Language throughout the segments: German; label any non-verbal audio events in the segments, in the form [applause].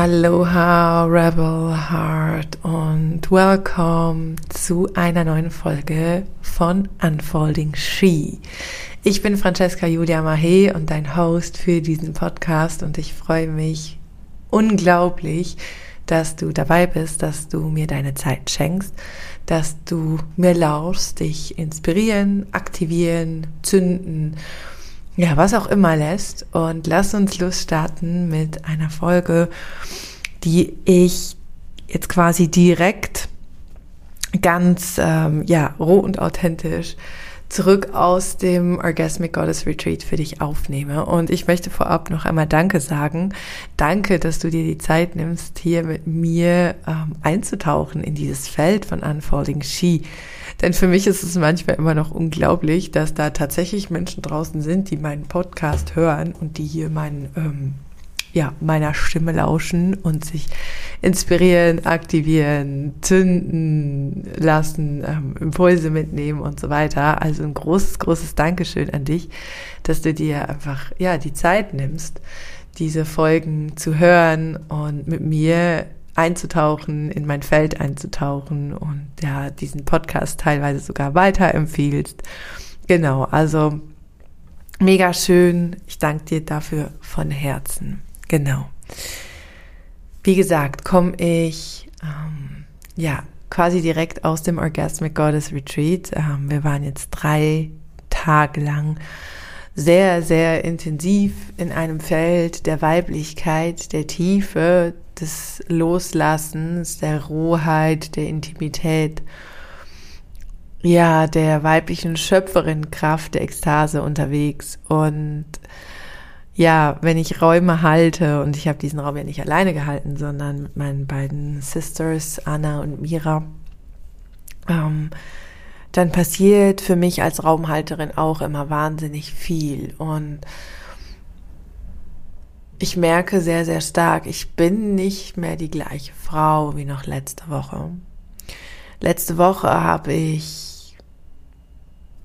Aloha Rebel Heart und welcome zu einer neuen Folge von Unfolding She. Ich bin Francesca Julia Mahe und dein Host für diesen Podcast und ich freue mich unglaublich, dass du dabei bist, dass du mir deine Zeit schenkst, dass du mir lauschst, dich inspirieren, aktivieren, zünden ja, was auch immer lässt. Und lass uns losstarten mit einer Folge, die ich jetzt quasi direkt ganz ähm, ja roh und authentisch zurück aus dem Orgasmic Goddess Retreat für dich aufnehme. Und ich möchte vorab noch einmal Danke sagen. Danke, dass du dir die Zeit nimmst, hier mit mir ähm, einzutauchen in dieses Feld von Unfolding She. Denn für mich ist es manchmal immer noch unglaublich, dass da tatsächlich Menschen draußen sind, die meinen Podcast hören und die hier meinen, ähm, ja, meiner Stimme lauschen und sich inspirieren, aktivieren, zünden lassen, ähm, Impulse mitnehmen und so weiter. Also ein großes, großes Dankeschön an dich, dass du dir einfach, ja, die Zeit nimmst, diese Folgen zu hören und mit mir einzutauchen, in mein Feld einzutauchen und ja, diesen Podcast teilweise sogar weiterempfiehlst. Genau, also mega schön. Ich danke dir dafür von Herzen. Genau. Wie gesagt, komme ich ähm, ja quasi direkt aus dem Orgasmic Goddess Retreat. Ähm, wir waren jetzt drei Tage lang sehr, sehr intensiv in einem Feld der Weiblichkeit, der Tiefe, des Loslassens, der Rohheit, der Intimität, ja, der weiblichen Schöpferin-Kraft der Ekstase unterwegs. Und ja, wenn ich Räume halte, und ich habe diesen Raum ja nicht alleine gehalten, sondern mit meinen beiden Sisters, Anna und Mira, ähm, dann passiert für mich als Raumhalterin auch immer wahnsinnig viel. Und ich merke sehr, sehr stark, ich bin nicht mehr die gleiche Frau wie noch letzte Woche. Letzte Woche habe ich,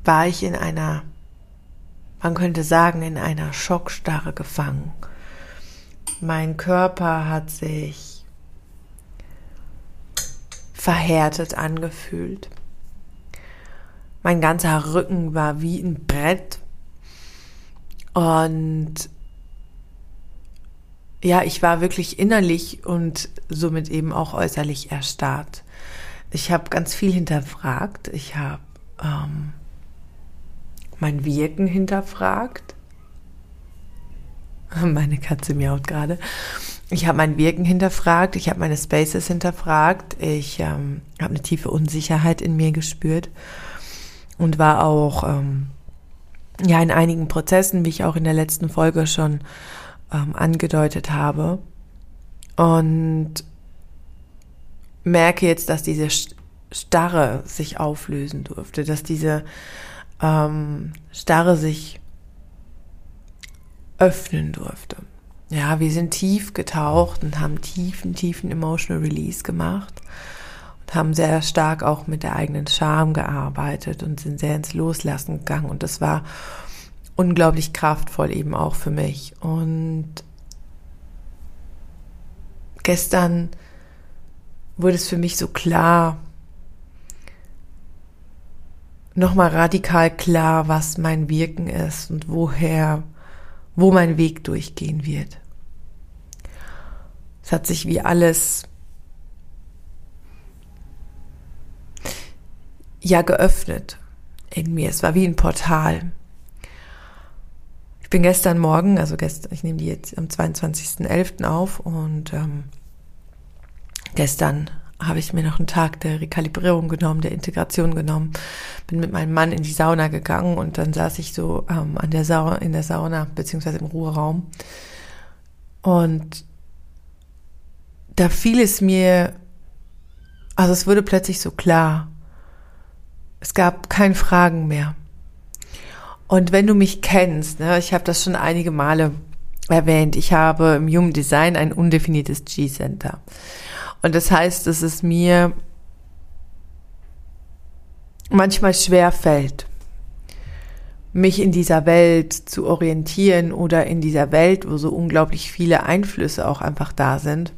war ich in einer, man könnte sagen, in einer Schockstarre gefangen. Mein Körper hat sich verhärtet angefühlt. Mein ganzer Rücken war wie ein Brett und ja, ich war wirklich innerlich und somit eben auch äußerlich erstarrt. Ich habe ganz viel hinterfragt. Ich habe ähm, mein Wirken hinterfragt. [laughs] Meine Katze miaut gerade. Ich habe mein Wirken hinterfragt. Ich habe meine Spaces hinterfragt. Ich ähm, habe eine tiefe Unsicherheit in mir gespürt und war auch ähm, ja in einigen Prozessen, wie ich auch in der letzten Folge schon ähm, angedeutet habe. Und merke jetzt, dass diese Starre sich auflösen durfte, dass diese ähm, Starre sich öffnen durfte. Ja, wir sind tief getaucht und haben tiefen, tiefen Emotional Release gemacht und haben sehr stark auch mit der eigenen Scham gearbeitet und sind sehr ins Loslassen gegangen. Und das war unglaublich kraftvoll eben auch für mich. Und gestern wurde es für mich so klar, nochmal radikal klar, was mein Wirken ist und woher, wo mein Weg durchgehen wird. Es hat sich wie alles ja geöffnet in mir. Es war wie ein Portal bin gestern Morgen, also gestern, ich nehme die jetzt am 22.11. auf und ähm, gestern habe ich mir noch einen Tag der Rekalibrierung genommen, der Integration genommen, bin mit meinem Mann in die Sauna gegangen und dann saß ich so ähm, an der Sauna, in der Sauna beziehungsweise im Ruheraum und da fiel es mir, also es wurde plötzlich so klar, es gab keine Fragen mehr. Und wenn du mich kennst, ne, ich habe das schon einige Male erwähnt, ich habe im Human Design ein undefiniertes G-Center. Und das heißt, dass es mir manchmal schwer fällt, mich in dieser Welt zu orientieren oder in dieser Welt, wo so unglaublich viele Einflüsse auch einfach da sind,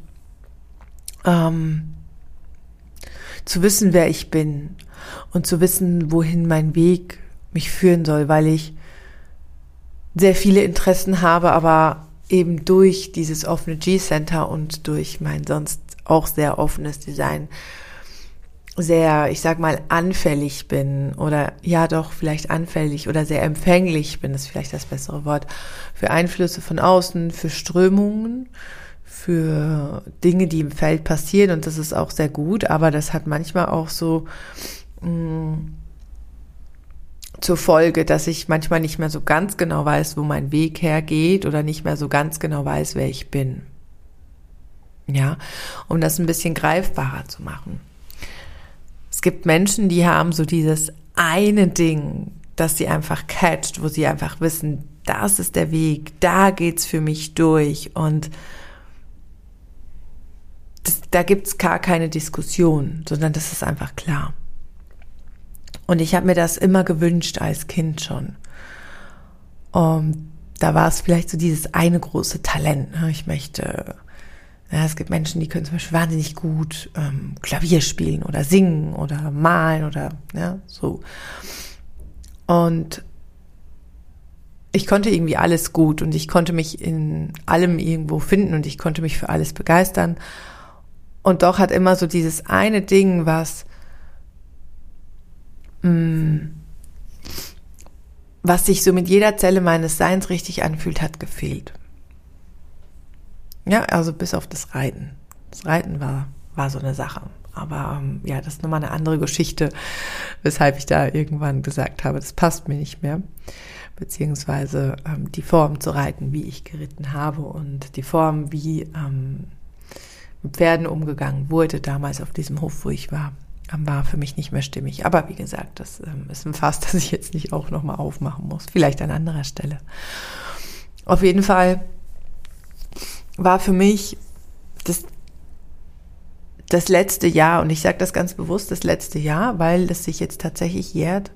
ähm, zu wissen, wer ich bin und zu wissen, wohin mein Weg mich führen soll, weil ich sehr viele Interessen habe, aber eben durch dieses offene G-Center und durch mein sonst auch sehr offenes Design sehr, ich sag mal, anfällig bin oder ja doch vielleicht anfällig oder sehr empfänglich bin, ist vielleicht das bessere Wort, für Einflüsse von außen, für Strömungen, für Dinge, die im Feld passieren und das ist auch sehr gut, aber das hat manchmal auch so zur Folge, dass ich manchmal nicht mehr so ganz genau weiß, wo mein Weg hergeht oder nicht mehr so ganz genau weiß, wer ich bin. Ja, um das ein bisschen greifbarer zu machen. Es gibt Menschen, die haben so dieses eine Ding, das sie einfach catcht, wo sie einfach wissen, das ist der Weg, da geht's für mich durch und das, da gibt's gar keine Diskussion, sondern das ist einfach klar. Und ich habe mir das immer gewünscht als Kind schon. Um, da war es vielleicht so dieses eine große Talent. Ne? Ich möchte ja, es gibt Menschen, die können zum Beispiel wahnsinnig gut ähm, Klavier spielen oder singen oder malen oder ja, so. Und ich konnte irgendwie alles gut und ich konnte mich in allem irgendwo finden und ich konnte mich für alles begeistern. Und doch hat immer so dieses eine Ding, was, was sich so mit jeder Zelle meines Seins richtig anfühlt, hat gefehlt. Ja, also bis auf das Reiten. Das Reiten war, war so eine Sache. Aber ähm, ja, das ist nochmal eine andere Geschichte, weshalb ich da irgendwann gesagt habe, das passt mir nicht mehr. Beziehungsweise ähm, die Form zu reiten, wie ich geritten habe und die Form, wie ähm, mit Pferden umgegangen wurde damals auf diesem Hof, wo ich war, war für mich nicht mehr stimmig. Aber wie gesagt, das ähm, ist ein Fass, [laughs] das ich jetzt nicht auch nochmal aufmachen muss. Vielleicht an anderer Stelle. Auf jeden Fall war für mich das, das letzte Jahr, und ich sage das ganz bewusst, das letzte Jahr, weil das sich jetzt tatsächlich jährt,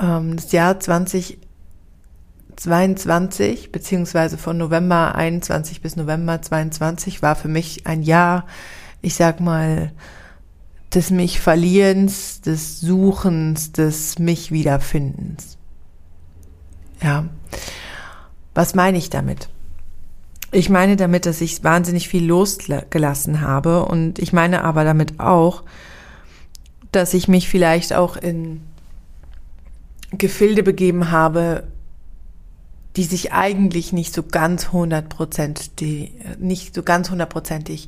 ähm, das Jahr 2022, beziehungsweise von November 21 bis November 22 war für mich ein Jahr, ich sag mal, des mich Verlierens, des Suchens, des mich Wiederfindens. Ja. Was meine ich damit? Ich meine damit, dass ich wahnsinnig viel losgelassen habe und ich meine aber damit auch, dass ich mich vielleicht auch in Gefilde begeben habe, die sich eigentlich nicht so ganz hundertprozentig, nicht so ganz hundertprozentig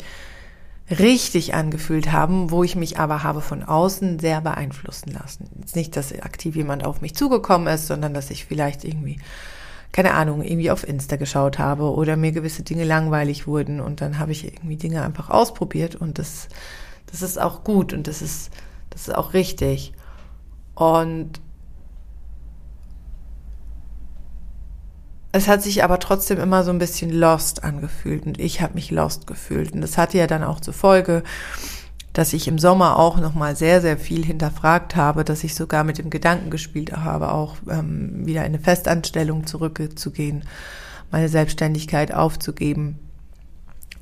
richtig angefühlt haben, wo ich mich aber habe von außen sehr beeinflussen lassen. Jetzt nicht, dass aktiv jemand auf mich zugekommen ist, sondern dass ich vielleicht irgendwie keine Ahnung, irgendwie auf Insta geschaut habe oder mir gewisse Dinge langweilig wurden und dann habe ich irgendwie Dinge einfach ausprobiert und das, das ist auch gut und das ist, das ist auch richtig. Und es hat sich aber trotzdem immer so ein bisschen lost angefühlt und ich habe mich lost gefühlt und das hatte ja dann auch zur Folge, dass ich im Sommer auch nochmal sehr, sehr viel hinterfragt habe, dass ich sogar mit dem Gedanken gespielt habe, auch ähm, wieder in eine Festanstellung zurückzugehen, meine Selbstständigkeit aufzugeben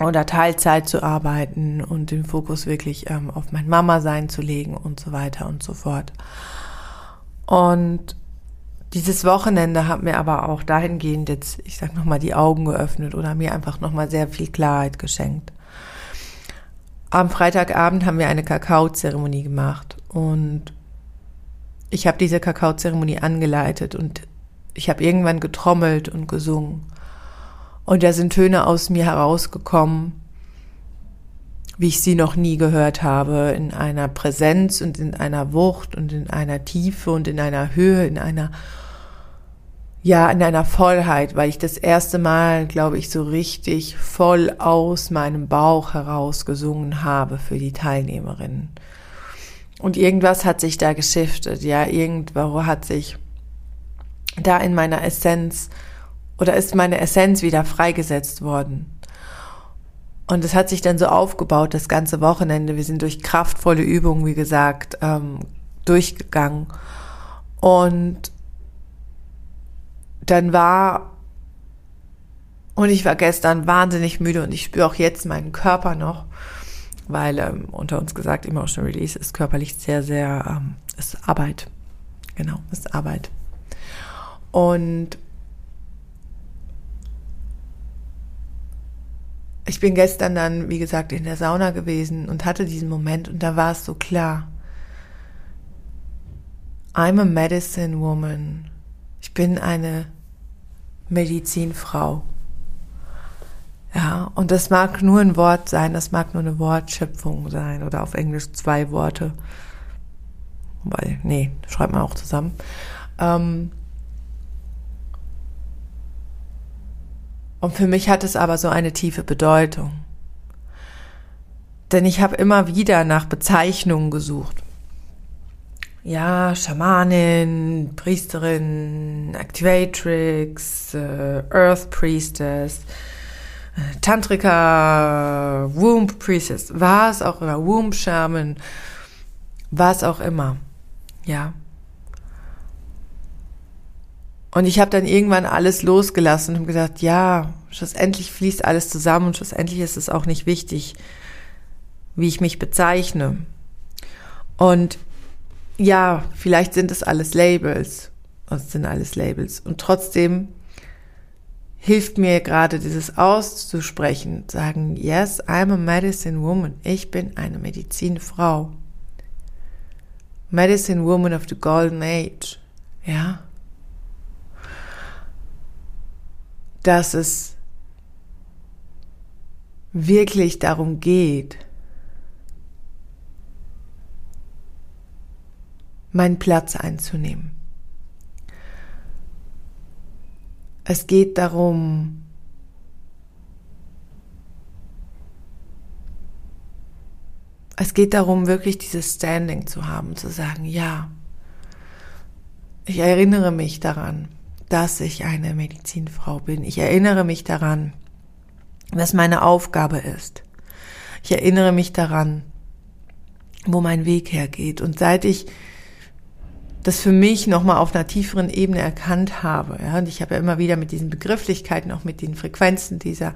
oder Teilzeit zu arbeiten und den Fokus wirklich ähm, auf mein Mama-Sein zu legen und so weiter und so fort. Und dieses Wochenende hat mir aber auch dahingehend jetzt, ich sag nochmal, die Augen geöffnet oder mir einfach nochmal sehr viel Klarheit geschenkt. Am Freitagabend haben wir eine Kakaozeremonie gemacht und ich habe diese Kakaozeremonie angeleitet und ich habe irgendwann getrommelt und gesungen. Und da sind Töne aus mir herausgekommen, wie ich sie noch nie gehört habe, in einer Präsenz und in einer Wucht und in einer Tiefe und in einer Höhe, in einer ja, in einer Vollheit, weil ich das erste Mal, glaube ich, so richtig voll aus meinem Bauch heraus gesungen habe für die Teilnehmerinnen. Und irgendwas hat sich da geschiftet, ja, irgendwo hat sich da in meiner Essenz oder ist meine Essenz wieder freigesetzt worden. Und es hat sich dann so aufgebaut, das ganze Wochenende. Wir sind durch kraftvolle Übungen, wie gesagt, ähm, durchgegangen. Und dann war, und ich war gestern wahnsinnig müde und ich spüre auch jetzt meinen Körper noch. weil ähm, unter uns gesagt, Emotional Release ist körperlich sehr, sehr, ähm, ist Arbeit. Genau, ist Arbeit. Und ich bin gestern dann, wie gesagt, in der Sauna gewesen und hatte diesen Moment und da war es so klar. I'm a medicine woman. Ich bin eine Medizinfrau. Ja, und das mag nur ein Wort sein, das mag nur eine Wortschöpfung sein oder auf Englisch zwei Worte. Weil, nee, schreibt man auch zusammen. Ähm und für mich hat es aber so eine tiefe Bedeutung. Denn ich habe immer wieder nach Bezeichnungen gesucht. Ja, Schamanin, Priesterin, Activatrix, äh, Earth Priestess, Tantrika, Womb Priestess, was auch immer, Womb Shaman, was auch immer. Ja. Und ich habe dann irgendwann alles losgelassen und gesagt, ja, schlussendlich fließt alles zusammen und schlussendlich ist es auch nicht wichtig, wie ich mich bezeichne. Und ja, vielleicht sind es alles Labels. Es sind alles Labels. Und trotzdem hilft mir gerade dieses auszusprechen, sagen, yes, I'm a medicine woman. Ich bin eine Medizinfrau. Medicine woman of the golden age. Ja. Dass es wirklich darum geht, meinen Platz einzunehmen. Es geht darum, es geht darum, wirklich dieses Standing zu haben, zu sagen, ja, ich erinnere mich daran, dass ich eine Medizinfrau bin. Ich erinnere mich daran, was meine Aufgabe ist. Ich erinnere mich daran, wo mein Weg hergeht. Und seit ich das für mich nochmal auf einer tieferen Ebene erkannt habe. Ja, und ich habe ja immer wieder mit diesen Begrifflichkeiten, auch mit den Frequenzen dieser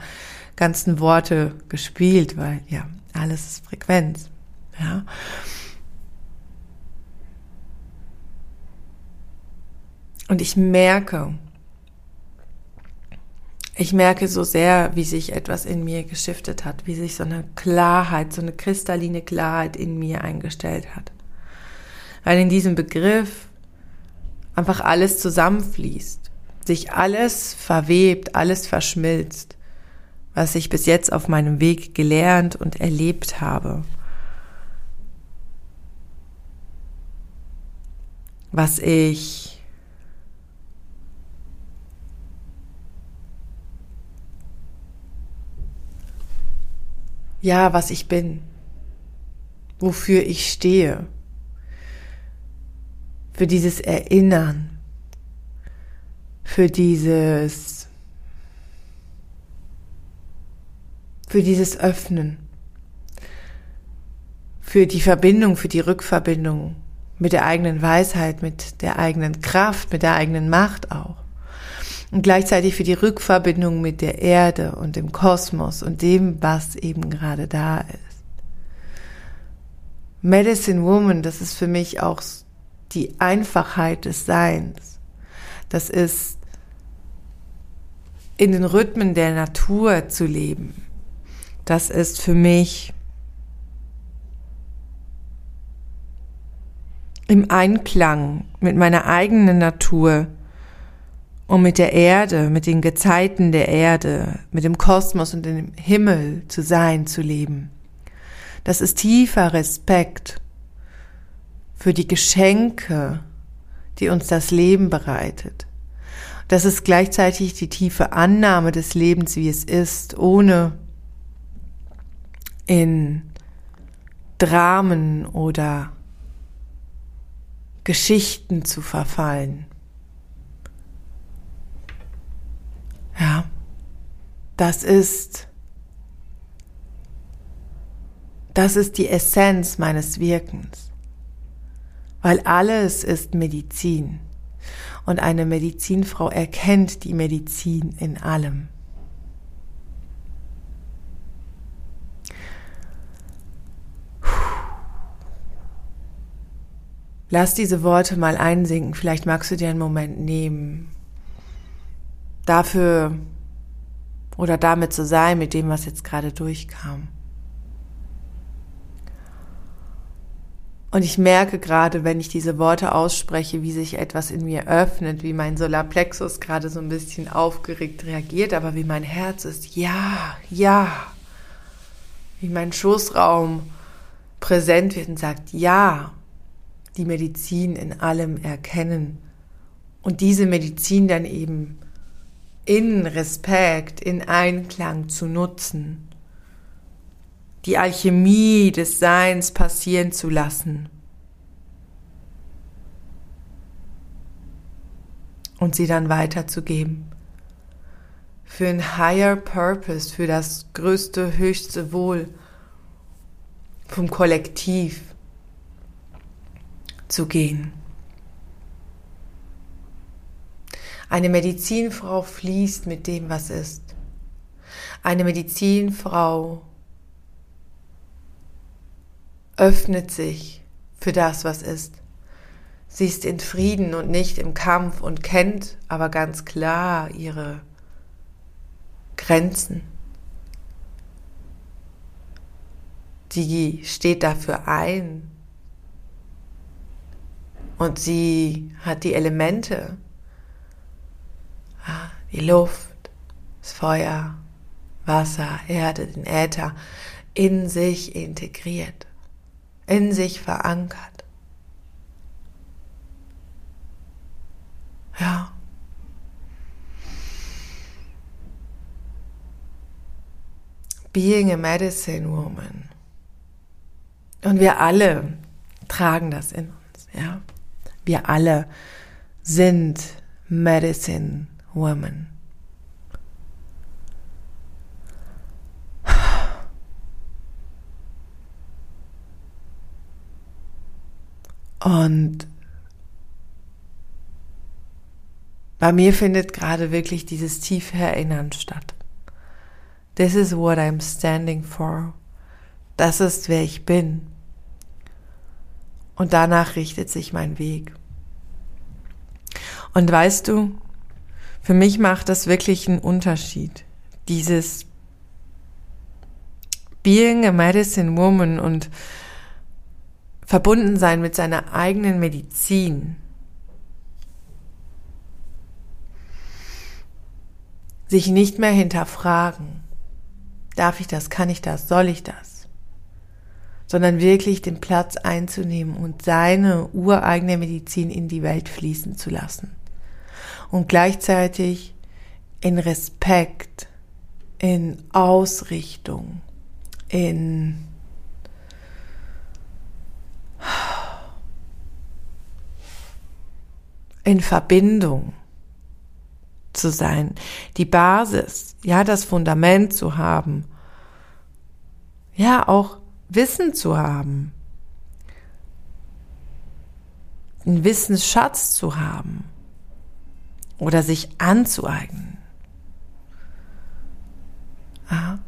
ganzen Worte gespielt, weil ja, alles ist Frequenz. Ja. Und ich merke, ich merke so sehr, wie sich etwas in mir geschiftet hat, wie sich so eine Klarheit, so eine kristalline Klarheit in mir eingestellt hat weil in diesem Begriff einfach alles zusammenfließt, sich alles verwebt, alles verschmilzt, was ich bis jetzt auf meinem Weg gelernt und erlebt habe. Was ich ja, was ich bin, wofür ich stehe. Für dieses Erinnern, für dieses, für dieses Öffnen, für die Verbindung, für die Rückverbindung mit der eigenen Weisheit, mit der eigenen Kraft, mit der eigenen Macht auch. Und gleichzeitig für die Rückverbindung mit der Erde und dem Kosmos und dem, was eben gerade da ist. Medicine Woman, das ist für mich auch die Einfachheit des Seins. Das ist in den Rhythmen der Natur zu leben. Das ist für mich im Einklang mit meiner eigenen Natur und mit der Erde, mit den Gezeiten der Erde, mit dem Kosmos und dem Himmel zu sein, zu leben. Das ist tiefer Respekt für die Geschenke, die uns das Leben bereitet. Das ist gleichzeitig die tiefe Annahme des Lebens, wie es ist, ohne in Dramen oder Geschichten zu verfallen. Ja, das ist, das ist die Essenz meines Wirkens. Weil alles ist Medizin. Und eine Medizinfrau erkennt die Medizin in allem. Lass diese Worte mal einsinken. Vielleicht magst du dir einen Moment nehmen. Dafür oder damit zu sein mit dem, was jetzt gerade durchkam. Und ich merke gerade, wenn ich diese Worte ausspreche, wie sich etwas in mir öffnet, wie mein Solarplexus gerade so ein bisschen aufgeregt reagiert, aber wie mein Herz ist, ja, ja, wie mein Schoßraum präsent wird und sagt, ja, die Medizin in allem erkennen und diese Medizin dann eben in Respekt, in Einklang zu nutzen, die Alchemie des Seins passieren zu lassen und sie dann weiterzugeben. Für ein higher purpose, für das größte, höchste Wohl vom Kollektiv zu gehen. Eine Medizinfrau fließt mit dem, was ist. Eine Medizinfrau öffnet sich für das, was ist. Sie ist in Frieden und nicht im Kampf und kennt aber ganz klar ihre Grenzen. Sie steht dafür ein und sie hat die Elemente, die Luft, das Feuer, Wasser, Erde, den Äther in sich integriert, in sich verankert. Ja. Being a medicine woman. Und wir alle tragen das in uns, ja. Wir alle sind medicine woman. Und bei mir findet gerade wirklich dieses tiefe Erinnern statt. This is what I'm standing for. Das ist, wer ich bin. Und danach richtet sich mein Weg. Und weißt du, für mich macht das wirklich einen Unterschied. Dieses Being a Medicine Woman und verbunden sein mit seiner eigenen Medizin. Sich nicht mehr hinterfragen. Darf ich das? Kann ich das? Soll ich das? Sondern wirklich den Platz einzunehmen und seine ureigene Medizin in die Welt fließen zu lassen und gleichzeitig in Respekt, in Ausrichtung, in in Verbindung zu sein, die Basis, ja, das Fundament zu haben, ja, auch Wissen zu haben, einen Wissensschatz zu haben oder sich anzueignen. Aha.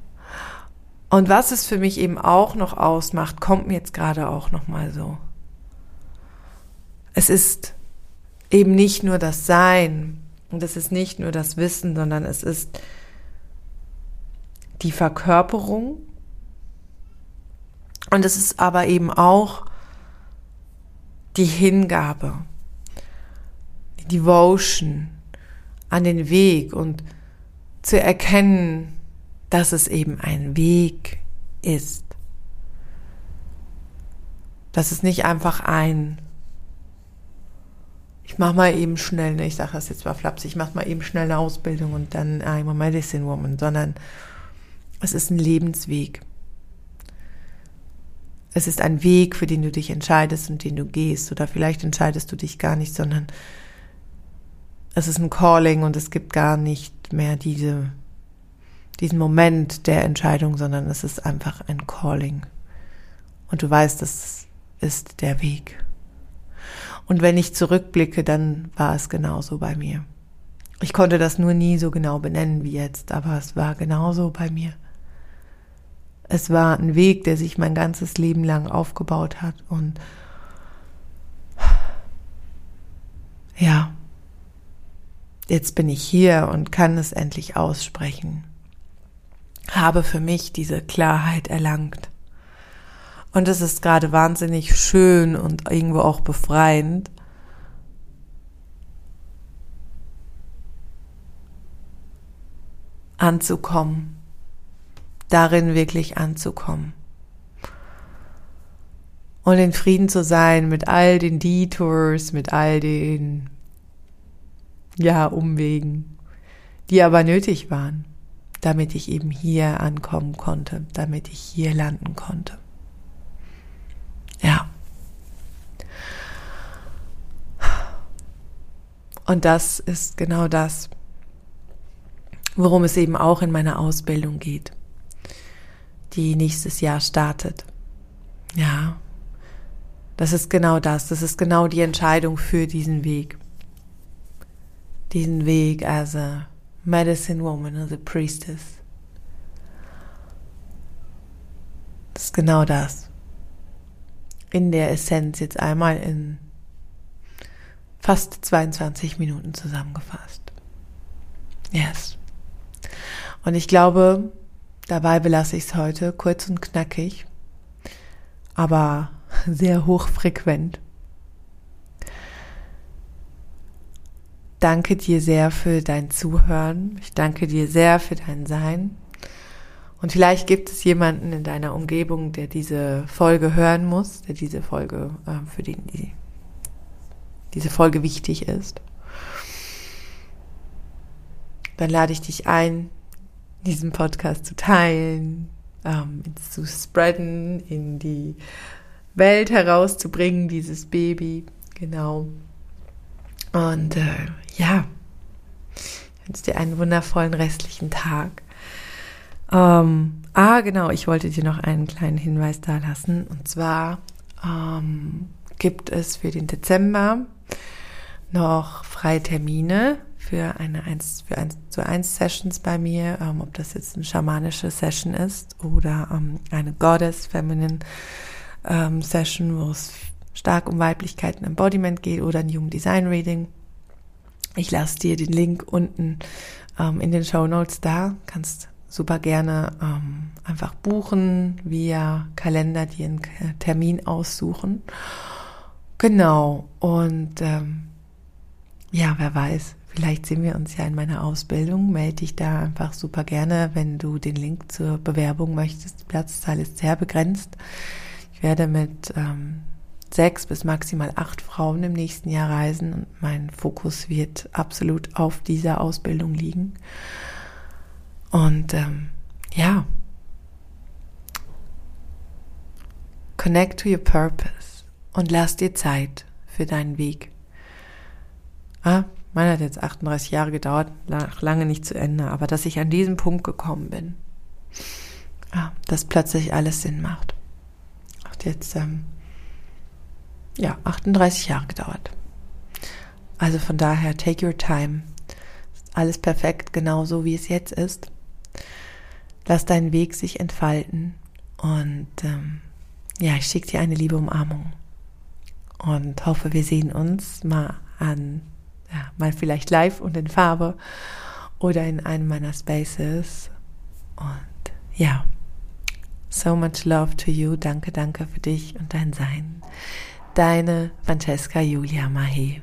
Und was es für mich eben auch noch ausmacht, kommt mir jetzt gerade auch noch mal so. Es ist eben nicht nur das Sein und es ist nicht nur das Wissen, sondern es ist die Verkörperung und es ist aber eben auch die Hingabe, die Devotion, an den Weg und zu erkennen, dass es eben ein Weg ist. Dass es nicht einfach ein, ich mache mal eben schnell, ne, ich sage das jetzt mal flapsig, ich mache mal eben schnell eine Ausbildung und dann I'm a Medicine Woman, sondern es ist ein Lebensweg. Es ist ein Weg, für den du dich entscheidest und den du gehst. Oder vielleicht entscheidest du dich gar nicht, sondern es ist ein Calling und es gibt gar nicht mehr diese, diesen Moment der Entscheidung, sondern es ist einfach ein Calling. Und du weißt, das ist der Weg. Und wenn ich zurückblicke, dann war es genauso bei mir. Ich konnte das nur nie so genau benennen wie jetzt, aber es war genauso bei mir. Es war ein Weg, der sich mein ganzes Leben lang aufgebaut hat und ja, jetzt bin ich hier und kann es endlich aussprechen. Habe für mich diese Klarheit erlangt. Und es ist gerade wahnsinnig schön und irgendwo auch befreiend, anzukommen, darin wirklich anzukommen. Und in Frieden zu sein mit all den Detours, mit all den, ja, Umwegen, die aber nötig waren, damit ich eben hier ankommen konnte, damit ich hier landen konnte. Ja. Und das ist genau das, worum es eben auch in meiner Ausbildung geht, die nächstes Jahr startet. Ja, das ist genau das, das ist genau die Entscheidung für diesen Weg. Diesen Weg as a medicine woman, as a priestess. Das ist genau das. In der Essenz jetzt einmal in fast 22 Minuten zusammengefasst. Yes. Und ich glaube, dabei belasse ich es heute kurz und knackig, aber [laughs] sehr hochfrequent. Danke dir sehr für dein Zuhören. Ich danke dir sehr für dein Sein. Und vielleicht gibt es jemanden in deiner Umgebung, der diese Folge hören muss, der diese Folge, äh, für den die, diese Folge wichtig ist. Dann lade ich dich ein, diesen Podcast zu teilen, ähm, zu spreaden, in die Welt herauszubringen, dieses Baby. Genau. Und äh, ja, ich wünsche dir einen wundervollen restlichen Tag. Ähm, ah, genau, ich wollte dir noch einen kleinen Hinweis da lassen. Und zwar ähm, gibt es für den Dezember noch freie Termine für eine 1 für 1 zu 1 Sessions bei mir, ähm, ob das jetzt eine schamanische Session ist oder ähm, eine Goddess Feminine ähm, Session, wo es stark um Weiblichkeit und Embodiment geht oder ein Human Design Reading. Ich lasse dir den Link unten ähm, in den Show Notes da. Kannst super gerne ähm, einfach buchen via Kalender, dir einen Termin aussuchen. Genau. Und ähm, ja, wer weiß, vielleicht sehen wir uns ja in meiner Ausbildung. Melde dich da einfach super gerne, wenn du den Link zur Bewerbung möchtest. Die Platzzahl ist sehr begrenzt werde mit ähm, sechs bis maximal acht Frauen im nächsten Jahr reisen und mein Fokus wird absolut auf dieser Ausbildung liegen. Und ähm, ja, connect to your purpose und lass dir Zeit für deinen Weg. Ah, mein hat jetzt 38 Jahre gedauert, lange nicht zu Ende, aber dass ich an diesem Punkt gekommen bin, ah, dass plötzlich alles Sinn macht jetzt ähm, ja 38 Jahre gedauert. Also von daher, take your time. Alles perfekt, genau so wie es jetzt ist. Lass deinen Weg sich entfalten und ähm, ja, ich schicke dir eine liebe Umarmung und hoffe, wir sehen uns mal an, ja, mal vielleicht live und in Farbe oder in einem meiner Spaces. Und ja. So much love to you. Danke, danke für dich und dein Sein. Deine Francesca Julia Mahe.